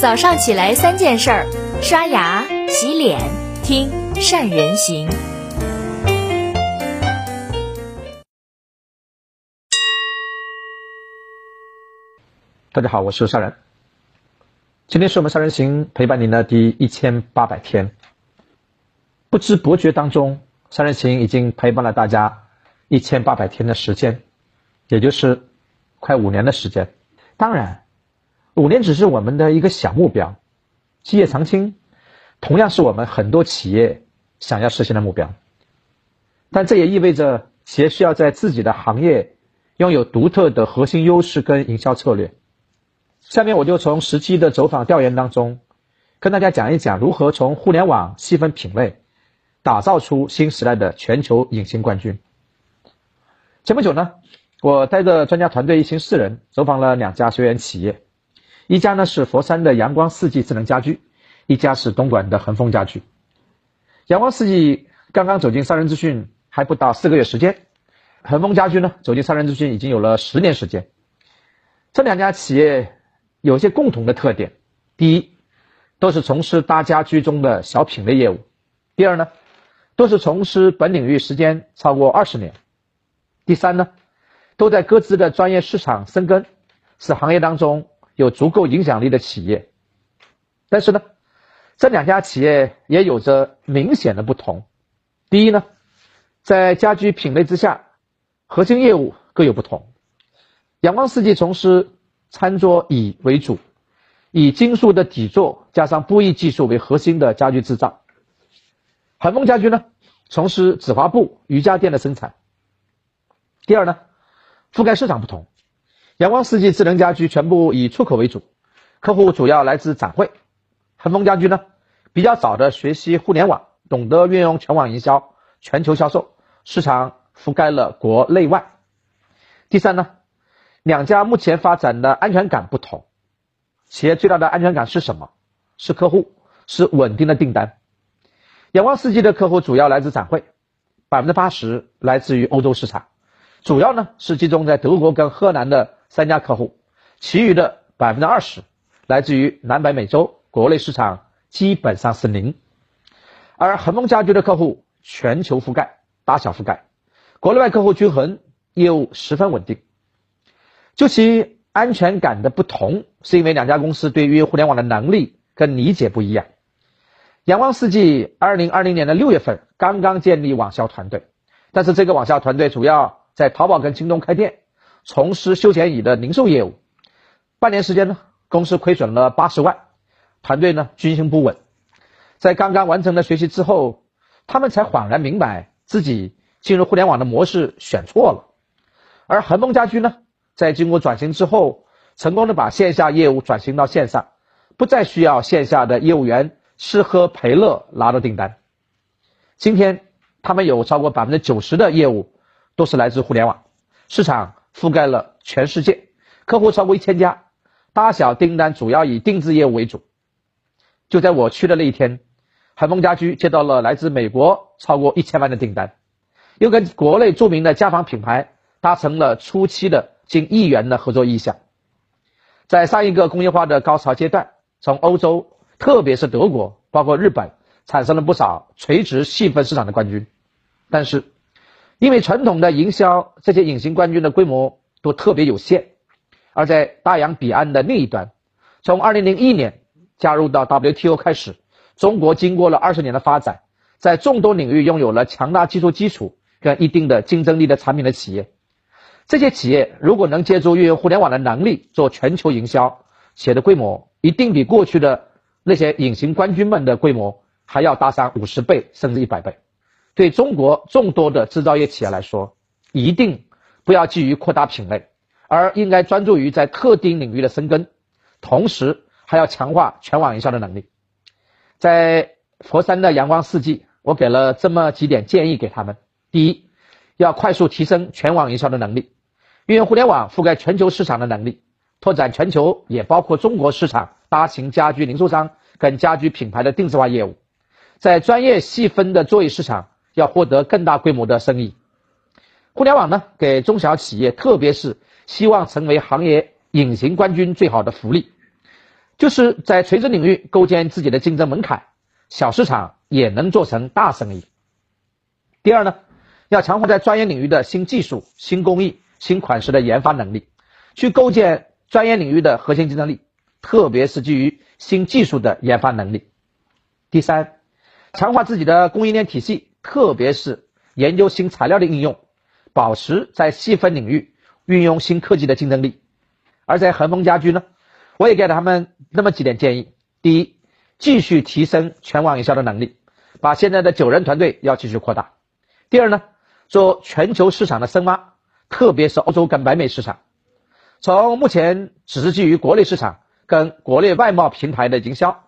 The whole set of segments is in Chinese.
早上起来三件事儿：刷牙、洗脸、听善人行。大家好，我是善人。今天是我们善人行陪伴您的第一千八百天。不知不觉当中，善人行已经陪伴了大家一千八百天的时间，也就是快五年的时间。当然。五年只是我们的一个小目标，基业长青，同样是我们很多企业想要实现的目标。但这也意味着企业需要在自己的行业拥有独特的核心优势跟营销策略。下面我就从实际的走访调研当中，跟大家讲一讲如何从互联网细分品类，打造出新时代的全球隐形冠军。前不久呢，我带着专家团队一行四人走访了两家学员企业。一家呢是佛山的阳光四季智能家居，一家是东莞的恒丰家居。阳光四季刚刚走进三人资讯还不到四个月时间，恒丰家居呢走进三人资讯已经有了十年时间。这两家企业有一些共同的特点：第一，都是从事大家居中的小品类业务；第二呢，都是从事本领域时间超过二十年；第三呢，都在各自的专业市场深耕，是行业当中。有足够影响力的企业，但是呢，这两家企业也有着明显的不同。第一呢，在家居品类之下，核心业务各有不同。阳光世纪从事餐桌椅为主，以金属的底座加上布艺技术为核心的家居制造。恒丰家居呢，从事纸滑布、瑜伽垫的生产。第二呢，覆盖市场不同。阳光世纪智能家居全部以出口为主，客户主要来自展会。恒丰家居呢，比较早的学习互联网，懂得运用全网营销、全球销售，市场覆盖了国内外。第三呢，两家目前发展的安全感不同。企业最大的安全感是什么？是客户，是稳定的订单。阳光世纪的客户主要来自展会，百分之八十来自于欧洲市场，主要呢是集中在德国跟荷兰的。三家客户，其余的百分之二十来自于南北美洲，国内市场基本上是零。而恒丰家居的客户全球覆盖，大小覆盖，国内外客户均衡，业务十分稳定。就其安全感的不同，是因为两家公司对于互联网的能力跟理解不一样。阳光世纪二零二零年的六月份刚刚建立网销团队，但是这个网销团队主要在淘宝跟京东开店。从事休闲椅的零售业务，半年时间呢，公司亏损了八十万，团队呢军心不稳。在刚刚完成了学习之后，他们才恍然明白自己进入互联网的模式选错了。而恒丰家居呢，在经过转型之后，成功的把线下业务转型到线上，不再需要线下的业务员吃喝陪乐拿到订单。今天，他们有超过百分之九十的业务都是来自互联网市场。覆盖了全世界，客户超过一千家，大小订单主要以定制业务为主。就在我去的那一天，海丰家居接到了来自美国超过一千万的订单，又跟国内著名的家纺品牌达成了初期的近亿元的合作意向。在上一个工业化的高潮阶段，从欧洲，特别是德国，包括日本，产生了不少垂直细分市场的冠军，但是。因为传统的营销，这些隐形冠军的规模都特别有限。而在大洋彼岸的另一端，从2001年加入到 WTO 开始，中国经过了二十年的发展，在众多领域拥有了强大技术基础跟一定的竞争力的产品的企业，这些企业如果能借助运用互联网的能力做全球营销，企业的规模一定比过去的那些隐形冠军们的规模还要大上五十倍甚至一百倍。对中国众多的制造业企业来说，一定不要急于扩大品类，而应该专注于在特定领域的深耕，同时还要强化全网营销的能力。在佛山的阳光四季，我给了这么几点建议给他们：第一，要快速提升全网营销的能力，运用互联网覆盖全球市场的能力，拓展全球也包括中国市场大型家居零售商跟家居品牌的定制化业务，在专业细分的座椅市场。要获得更大规模的生意，互联网呢给中小企业，特别是希望成为行业隐形冠军最好的福利。就是在垂直领域构建自己的竞争门槛，小市场也能做成大生意。第二呢，要强化在专业领域的新技术、新工艺、新款式的研发能力，去构建专业领域的核心竞争力，特别是基于新技术的研发能力。第三，强化自己的供应链体系，特别是研究新材料的应用，保持在细分领域运用新科技的竞争力。而在恒丰家居呢，我也给了他们那么几点建议：第一，继续提升全网营销的能力，把现在的九人团队要继续扩大；第二呢，做全球市场的深挖，特别是欧洲跟北美市场，从目前只是基于国内市场跟国内外贸平台的营销。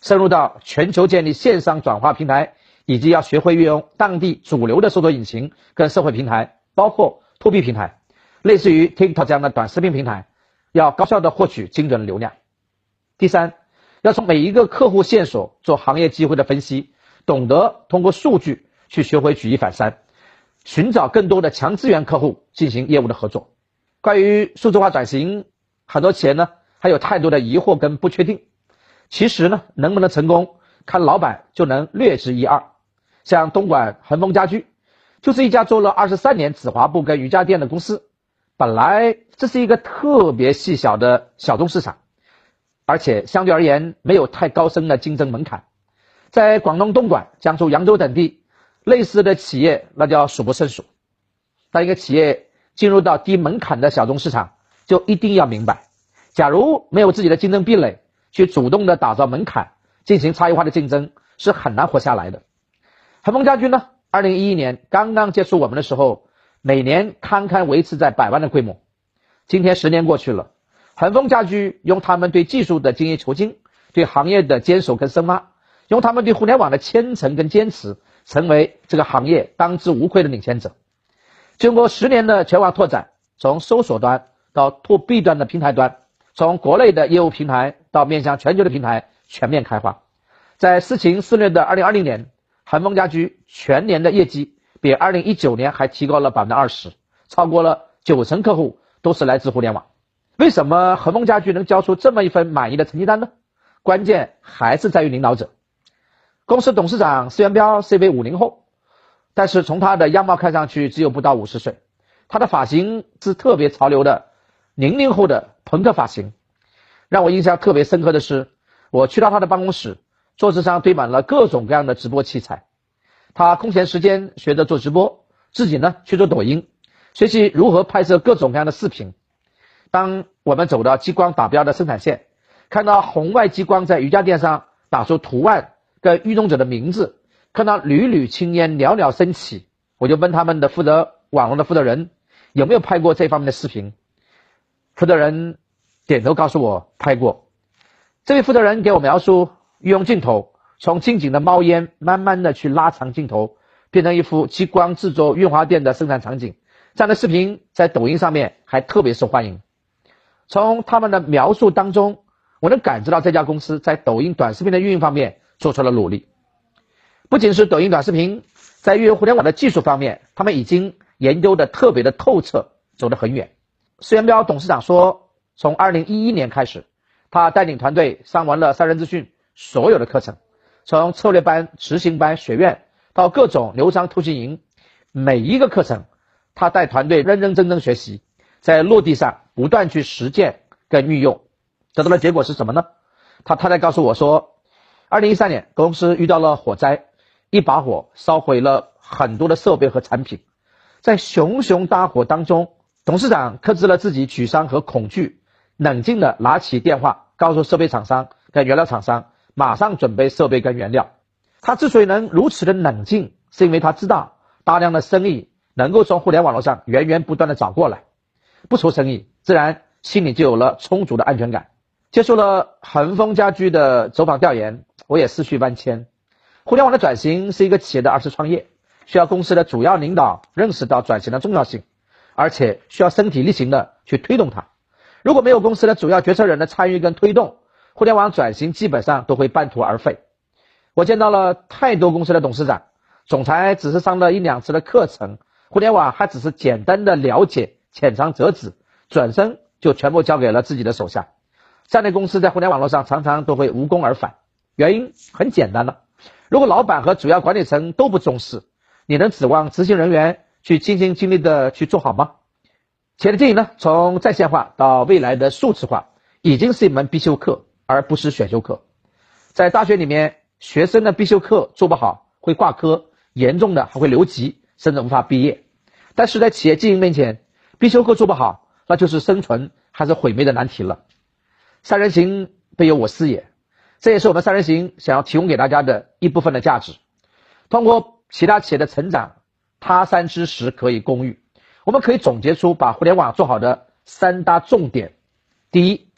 深入到全球建立线上转化平台，以及要学会运用当地主流的搜索引擎跟社会平台，包括 To B 平台，类似于 TikTok 这样的短视频平台，要高效的获取精准的流量。第三，要从每一个客户线索做行业机会的分析，懂得通过数据去学会举一反三，寻找更多的强资源客户进行业务的合作。关于数字化转型，很多企业呢还有太多的疑惑跟不确定。其实呢，能不能成功，看老板就能略知一二。像东莞恒丰家居，就是一家做了二十三年紫华布跟瑜伽垫的公司。本来这是一个特别细小的小众市场，而且相对而言没有太高深的竞争门槛。在广东东莞、江苏扬州等地，类似的企业那叫数不胜数。当一个企业进入到低门槛的小众市场，就一定要明白，假如没有自己的竞争壁垒。去主动的打造门槛，进行差异化的竞争是很难活下来的。恒丰家居呢，二零一一年刚刚接触我们的时候，每年堪堪维持在百万的规模。今天十年过去了，恒丰家居用他们对技术的精益求精，对行业的坚守跟深挖，用他们对互联网的虔诚跟坚持，成为这个行业当之无愧的领先者。经过十年的全网拓展，从搜索端到 To B 端的平台端。从国内的业务平台到面向全球的平台全面开花，在四情肆虐的二零二零年，恒丰家居全年的业绩比二零一九年还提高了百分之二十，超过了九成客户都是来自互联网。为什么恒丰家居能交出这么一份满意的成绩单呢？关键还是在于领导者。公司董事长施元彪 C 为五零后，但是从他的样貌看上去只有不到五十岁，他的发型是特别潮流的零零后的。朋克发型，让我印象特别深刻的是，我去到他的办公室，桌子上堆满了各种各样的直播器材。他空闲时间学着做直播，自己呢去做抖音，学习如何拍摄各种各样的视频。当我们走到激光打标的生产线，看到红外激光在瑜伽垫上打出图案跟运动者的名字，看到缕缕青烟袅袅升起，我就问他们的负责网络的负责人有没有拍过这方面的视频。负责人点头告诉我拍过。这位负责人给我描述，用镜头从近景的冒烟，慢慢的去拉长镜头，变成一幅激光制作润滑垫的生产场景。这样的视频在抖音上面还特别受欢迎。从他们的描述当中，我能感知到这家公司在抖音短视频的运营方面做出了努力。不仅是抖音短视频，在运用互联网的技术方面，他们已经研究的特别的透彻，走得很远。施元彪董事长说：“从二零一一年开始，他带领团队上完了三人资讯所有的课程，从策略班、执行班、学院到各种流商突击营，每一个课程，他带团队认认真真学习，在落地上不断去实践跟运用，得到的结果是什么呢？他他在告诉我说，二零一三年公司遇到了火灾，一把火烧毁了很多的设备和产品，在熊熊大火当中。”董事长克制了自己沮丧和恐惧，冷静地拿起电话，告诉设备厂商跟原料厂商，马上准备设备跟原料。他之所以能如此的冷静，是因为他知道大量的生意能够从互联网络上源源不断的找过来，不出生意，自然心里就有了充足的安全感。接受了恒丰家居的走访调研，我也思绪万千。互联网的转型是一个企业的二次创业，需要公司的主要领导认识到转型的重要性。而且需要身体力行的去推动它。如果没有公司的主要决策人的参与跟推动，互联网转型基本上都会半途而废。我见到了太多公司的董事长、总裁，只是上了一两次的课程，互联网还只是简单的了解、浅尝辄止，转身就全部交给了自己的手下。这样的公司在互联网络上常常都会无功而返，原因很简单了，如果老板和主要管理层都不重视，你能指望执行人员去尽心尽力的去做好吗？企业的经营呢，从在线化到未来的数字化，已经是一门必修课，而不是选修课。在大学里面，学生的必修课做不好会挂科，严重的还会留级，甚至无法毕业。但是在企业经营面前，必修课做不好，那就是生存还是毁灭的难题了。三人行必有我师也，这也是我们三人行想要提供给大家的一部分的价值。通过其他企业的成长，他山之石可以攻玉。我们可以总结出把互联网做好的三大重点：第一，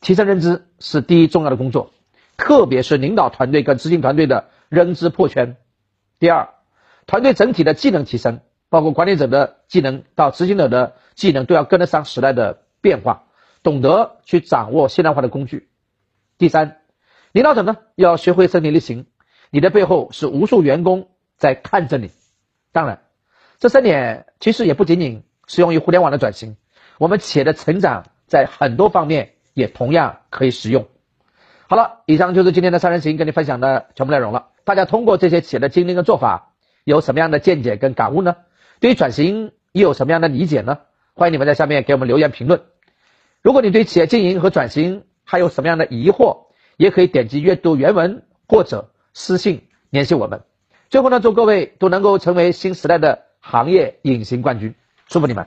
提升认知是第一重要的工作，特别是领导团队跟执行团队的认知破圈；第二，团队整体的技能提升，包括管理者的技能到执行者的技能都要跟得上时代的变化，懂得去掌握现代化的工具；第三，领导者呢要学会身体力行，你的背后是无数员工在看着你。当然。这三点其实也不仅仅适用于互联网的转型，我们企业的成长在很多方面也同样可以使用。好了，以上就是今天的三人行跟你分享的全部内容了。大家通过这些企业的经历跟做法，有什么样的见解跟感悟呢？对于转型又有什么样的理解呢？欢迎你们在下面给我们留言评论。如果你对企业经营和转型还有什么样的疑惑，也可以点击阅读原文或者私信联系我们。最后呢，祝各位都能够成为新时代的。行业隐形冠军，祝福你们！